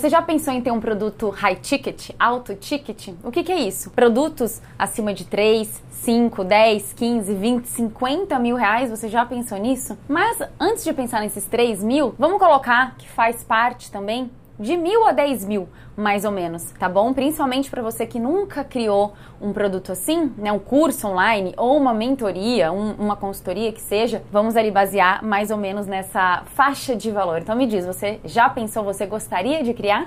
Você já pensou em ter um produto high ticket, alto ticket? O que, que, é isso? Produtos acima de 3, 5, 10, 15, 20, 50 mil reais, você já pensou nisso? Mas antes de pensar nesses 3 mil, vamos colocar que faz parte também de mil a 10 mil, mais ou menos, tá bom? Principalmente para você que nunca criou um produto assim, né? Um curso online ou uma mentoria, um, uma consultoria que seja, vamos ali basear mais ou menos nessa faixa de valor. Então me diz, você já pensou, você gostaria de criar?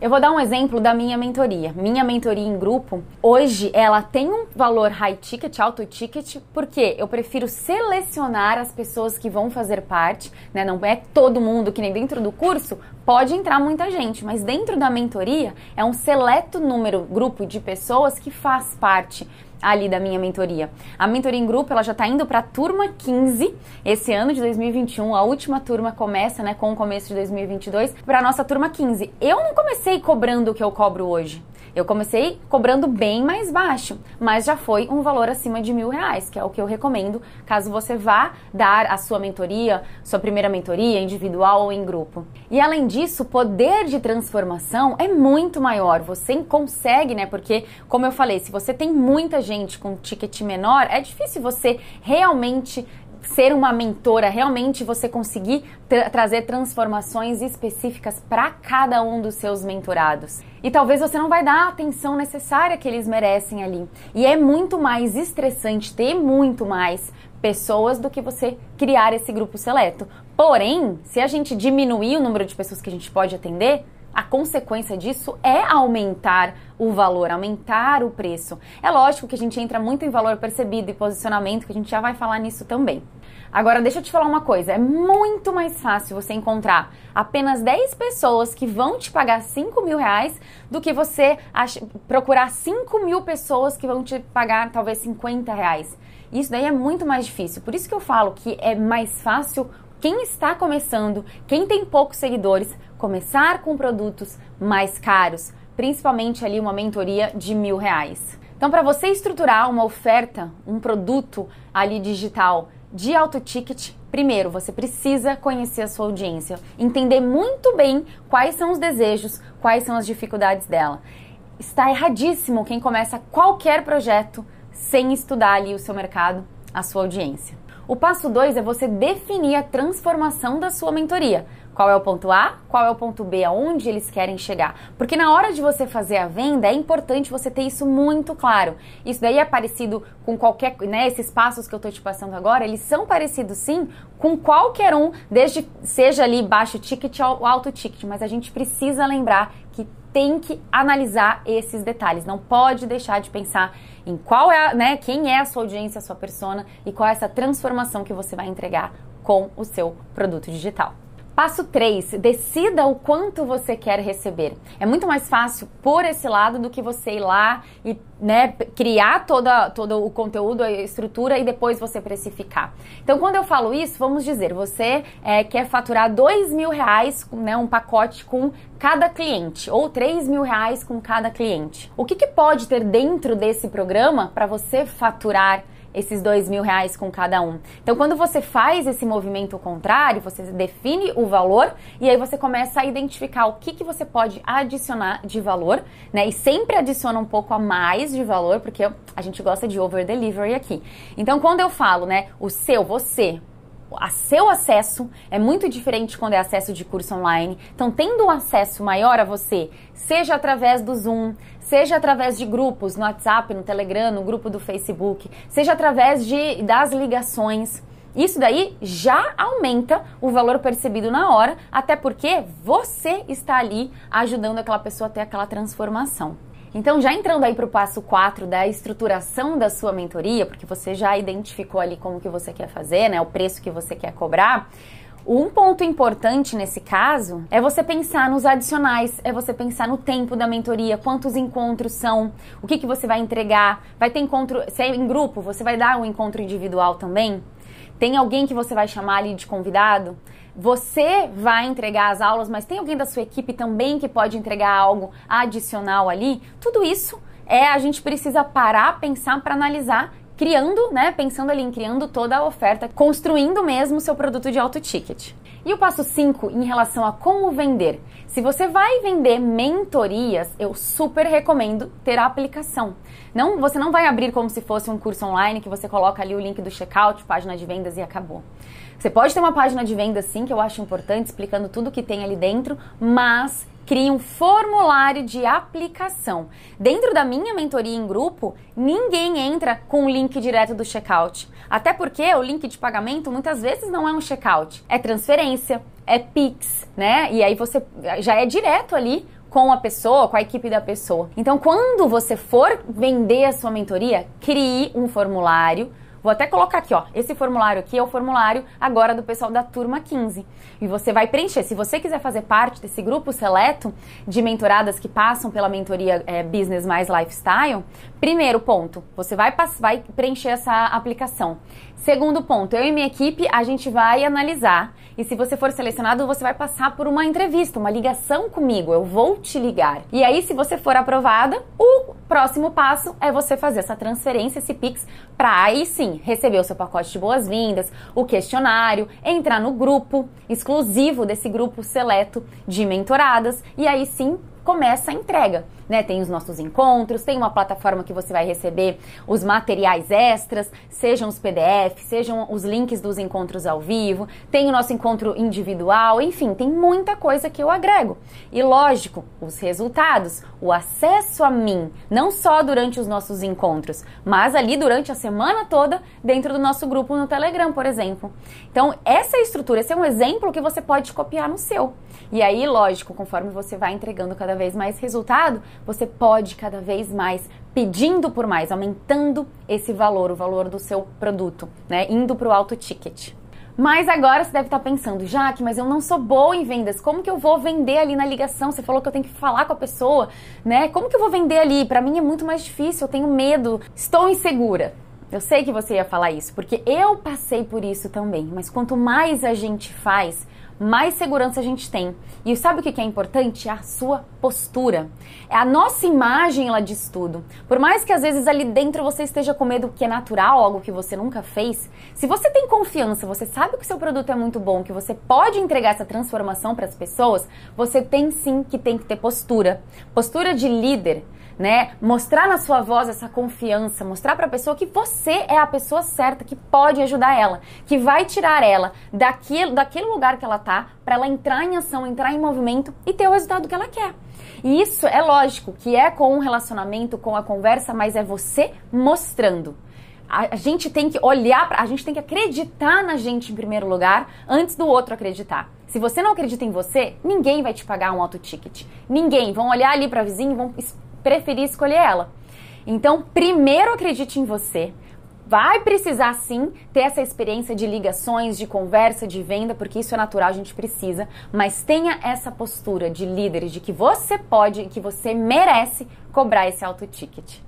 Eu vou dar um exemplo da minha mentoria. Minha mentoria em grupo, hoje ela tem um valor high ticket, alto ticket, porque eu prefiro selecionar as pessoas que vão fazer parte, né? Não é todo mundo que nem dentro do curso pode entrar muita gente, mas dentro da mentoria é um seleto número, grupo de pessoas que faz parte ali da minha mentoria. A mentoria em grupo, ela já está indo para a turma 15 esse ano de 2021. A última turma começa, né, com o começo de 2022, para nossa turma 15. Eu não comecei cobrando o que eu cobro hoje. Eu comecei cobrando bem mais baixo, mas já foi um valor acima de mil reais, que é o que eu recomendo caso você vá dar a sua mentoria, sua primeira mentoria, individual ou em grupo. E além disso, o poder de transformação é muito maior. Você consegue, né? Porque, como eu falei, se você tem muita gente com ticket menor, é difícil você realmente ser uma mentora, realmente você conseguir tra trazer transformações específicas para cada um dos seus mentorados. E talvez você não vai dar a atenção necessária que eles merecem ali. E é muito mais estressante ter muito mais pessoas do que você criar esse grupo seleto. Porém, se a gente diminuir o número de pessoas que a gente pode atender, a consequência disso é aumentar o valor, aumentar o preço. É lógico que a gente entra muito em valor percebido e posicionamento, que a gente já vai falar nisso também. Agora, deixa eu te falar uma coisa: é muito mais fácil você encontrar apenas 10 pessoas que vão te pagar 5 mil reais do que você procurar 5 mil pessoas que vão te pagar talvez 50 reais. Isso daí é muito mais difícil. Por isso que eu falo que é mais fácil quem está começando, quem tem poucos seguidores, começar com produtos mais caros, principalmente ali uma mentoria de mil reais. Então, para você estruturar uma oferta, um produto ali digital de alto ticket, primeiro você precisa conhecer a sua audiência, entender muito bem quais são os desejos, quais são as dificuldades dela. Está erradíssimo quem começa qualquer projeto sem estudar ali o seu mercado, a sua audiência. O passo 2 é você definir a transformação da sua mentoria. Qual é o ponto A, qual é o ponto B, aonde eles querem chegar. Porque na hora de você fazer a venda, é importante você ter isso muito claro. Isso daí é parecido com qualquer, né, esses passos que eu estou te passando agora, eles são parecidos sim com qualquer um, desde seja ali baixo ticket ou alto ticket, mas a gente precisa lembrar que tem que analisar esses detalhes, não pode deixar de pensar em qual é, né, quem é a sua audiência, a sua persona e qual é essa transformação que você vai entregar com o seu produto digital. Passo 3, decida o quanto você quer receber. É muito mais fácil por esse lado do que você ir lá e né, criar toda, todo o conteúdo, a estrutura e depois você precificar. Então, quando eu falo isso, vamos dizer, você é, quer faturar dois mil reais, né, um pacote com cada cliente ou três mil reais com cada cliente. O que, que pode ter dentro desse programa para você faturar esses dois mil reais com cada um. Então, quando você faz esse movimento contrário, você define o valor e aí você começa a identificar o que, que você pode adicionar de valor, né? E sempre adiciona um pouco a mais de valor, porque a gente gosta de over delivery aqui. Então, quando eu falo, né, o seu, você, a seu acesso é muito diferente quando é acesso de curso online. Então, tendo um acesso maior a você, seja através do Zoom, seja através de grupos no WhatsApp, no Telegram, no grupo do Facebook, seja através de, das ligações, Isso daí já aumenta o valor percebido na hora, até porque você está ali ajudando aquela pessoa a ter aquela transformação. Então, já entrando aí para o passo 4 da estruturação da sua mentoria, porque você já identificou ali como que você quer fazer, né, o preço que você quer cobrar, um ponto importante nesse caso é você pensar nos adicionais, é você pensar no tempo da mentoria, quantos encontros são, o que, que você vai entregar, vai ter encontro, se é em grupo, você vai dar um encontro individual também? Tem alguém que você vai chamar ali de convidado? Você vai entregar as aulas, mas tem alguém da sua equipe também que pode entregar algo adicional ali? Tudo isso é a gente precisa parar, pensar para analisar criando, né, pensando ali em criando toda a oferta, construindo mesmo o seu produto de alto ticket. E o passo 5 em relação a como vender. Se você vai vender mentorias, eu super recomendo ter a aplicação. Não, você não vai abrir como se fosse um curso online que você coloca ali o link do checkout, página de vendas e acabou. Você pode ter uma página de vendas sim, que eu acho importante, explicando tudo que tem ali dentro, mas crie um formulário de aplicação. Dentro da minha mentoria em grupo, ninguém entra com o link direto do checkout. Até porque o link de pagamento muitas vezes não é um checkout, é transferência, é Pix, né? E aí você já é direto ali com a pessoa, com a equipe da pessoa. Então, quando você for vender a sua mentoria, crie um formulário Vou até colocar aqui, ó. Esse formulário aqui é o formulário agora do pessoal da turma 15. E você vai preencher. Se você quiser fazer parte desse grupo seleto de mentoradas que passam pela mentoria é, Business mais Lifestyle, primeiro ponto, você vai, vai preencher essa aplicação. Segundo ponto, eu e minha equipe, a gente vai analisar. E se você for selecionado, você vai passar por uma entrevista, uma ligação comigo. Eu vou te ligar. E aí, se você for aprovada, o próximo passo é você fazer essa transferência, esse Pix, para aí sim receber o seu pacote de boas-vindas, o questionário, entrar no grupo exclusivo desse grupo seleto de mentoradas e aí sim começa a entrega né? Tem os nossos encontros, tem uma plataforma que você vai receber os materiais extras, sejam os PDF, sejam os links dos encontros ao vivo, tem o nosso encontro individual, enfim, tem muita coisa que eu agrego. E lógico, os resultados, o acesso a mim, não só durante os nossos encontros, mas ali durante a semana toda dentro do nosso grupo no Telegram, por exemplo. Então, essa estrutura, esse é um exemplo que você pode copiar no seu. E aí, lógico, conforme você vai entregando cada vez mais resultado, você pode cada vez mais pedindo por mais, aumentando esse valor, o valor do seu produto, né? Indo para o alto ticket. Mas agora você deve estar pensando, Jaque, mas eu não sou boa em vendas. Como que eu vou vender ali na ligação? Você falou que eu tenho que falar com a pessoa, né? Como que eu vou vender ali? Para mim é muito mais difícil, eu tenho medo, estou insegura. Eu sei que você ia falar isso, porque eu passei por isso também. Mas quanto mais a gente faz, mais segurança a gente tem. E sabe o que é importante? A sua postura. É a nossa imagem, ela diz tudo. Por mais que às vezes ali dentro você esteja com medo que é natural, algo que você nunca fez, se você tem confiança, você sabe que o seu produto é muito bom, que você pode entregar essa transformação para as pessoas, você tem sim que tem que ter postura. Postura de líder né? Mostrar na sua voz essa confiança, mostrar para a pessoa que você é a pessoa certa que pode ajudar ela, que vai tirar ela daquele, daquele lugar que ela tá, para ela entrar em ação, entrar em movimento e ter o resultado que ela quer. E isso é lógico que é com o relacionamento, com a conversa, mas é você mostrando. A, gente tem que olhar, pra, a gente tem que acreditar na gente em primeiro lugar, antes do outro acreditar. Se você não acredita em você, ninguém vai te pagar um auto ticket. Ninguém. Vão olhar ali para vizinho vão preferir escolher ela. Então, primeiro acredite em você. Vai precisar sim ter essa experiência de ligações, de conversa, de venda, porque isso é natural, a gente precisa, mas tenha essa postura de líder, de que você pode e que você merece cobrar esse auto ticket.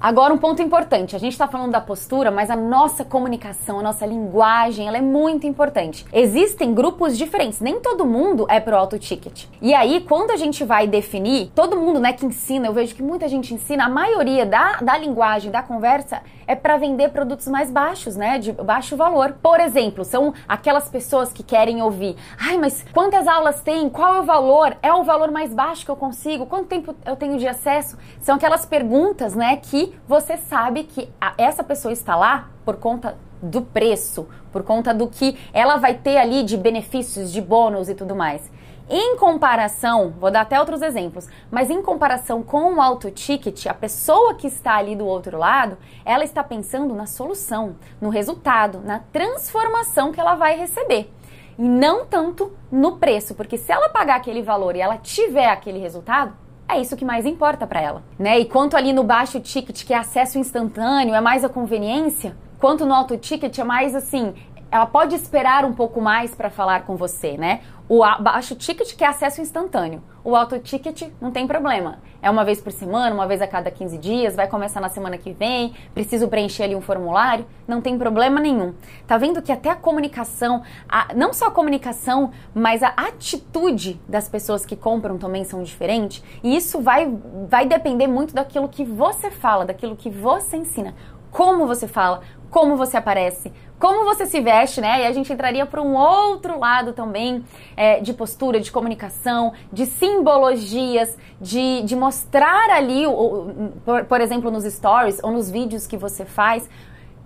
Agora, um ponto importante: a gente está falando da postura, mas a nossa comunicação, a nossa linguagem, ela é muito importante. Existem grupos diferentes, nem todo mundo é pro auto ticket. E aí, quando a gente vai definir, todo mundo né, que ensina, eu vejo que muita gente ensina, a maioria da, da linguagem, da conversa, é para vender produtos mais baixos, né, de baixo valor. Por exemplo, são aquelas pessoas que querem ouvir: ai, mas quantas aulas tem? Qual é o valor? É o valor mais baixo que eu consigo? Quanto tempo eu tenho de acesso? São aquelas perguntas, né, que você sabe que a, essa pessoa está lá por conta do preço, por conta do que ela vai ter ali de benefícios, de bônus e tudo mais. Em comparação, vou dar até outros exemplos, mas em comparação com o auto ticket, a pessoa que está ali do outro lado, ela está pensando na solução, no resultado, na transformação que ela vai receber. E não tanto no preço, porque se ela pagar aquele valor e ela tiver aquele resultado, é isso que mais importa para ela, né? E quanto ali no baixo ticket, que é acesso instantâneo, é mais a conveniência, quanto no alto ticket é mais assim, ela pode esperar um pouco mais para falar com você, né? O baixo ticket que é acesso instantâneo. O alto ticket não tem problema. É uma vez por semana, uma vez a cada 15 dias, vai começar na semana que vem, preciso preencher ali um formulário, não tem problema nenhum. Tá vendo que até a comunicação, a, não só a comunicação, mas a atitude das pessoas que compram também são diferentes, e isso vai vai depender muito daquilo que você fala, daquilo que você ensina como você fala, como você aparece, como você se veste, né? E a gente entraria para um outro lado também é, de postura, de comunicação, de simbologias, de, de mostrar ali, o, por, por exemplo, nos stories ou nos vídeos que você faz,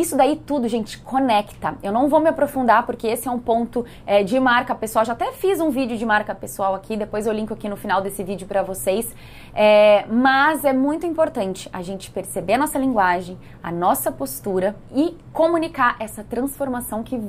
isso daí tudo, gente, conecta. Eu não vou me aprofundar porque esse é um ponto é, de marca pessoal. Já até fiz um vídeo de marca pessoal aqui, depois eu linko aqui no final desse vídeo para vocês. É, mas é muito importante a gente perceber a nossa linguagem, a nossa postura e comunicar essa transformação que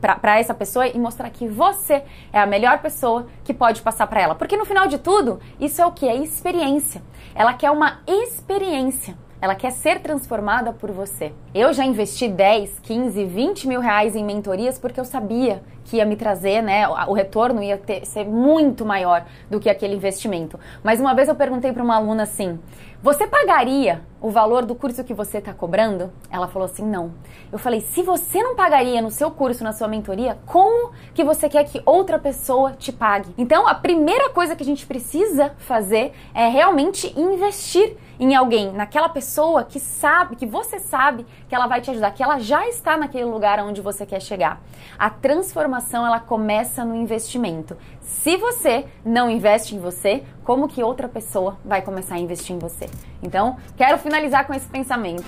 para essa pessoa e mostrar que você é a melhor pessoa que pode passar para ela. Porque no final de tudo, isso é o que? É experiência. Ela quer uma experiência. Ela quer ser transformada por você. Eu já investi 10, 15, 20 mil reais em mentorias porque eu sabia que ia me trazer, né? O retorno ia ter, ser muito maior do que aquele investimento. Mas uma vez eu perguntei para uma aluna assim: você pagaria o valor do curso que você está cobrando? Ela falou assim: não. Eu falei: se você não pagaria no seu curso, na sua mentoria, como que você quer que outra pessoa te pague? Então, a primeira coisa que a gente precisa fazer é realmente investir em alguém, naquela pessoa que sabe, que você sabe que ela vai te ajudar, que ela já está naquele lugar onde você quer chegar. A transformação ela começa no investimento. Se você não investe em você, como que outra pessoa vai começar a investir em você? Então, quero finalizar com esse pensamento.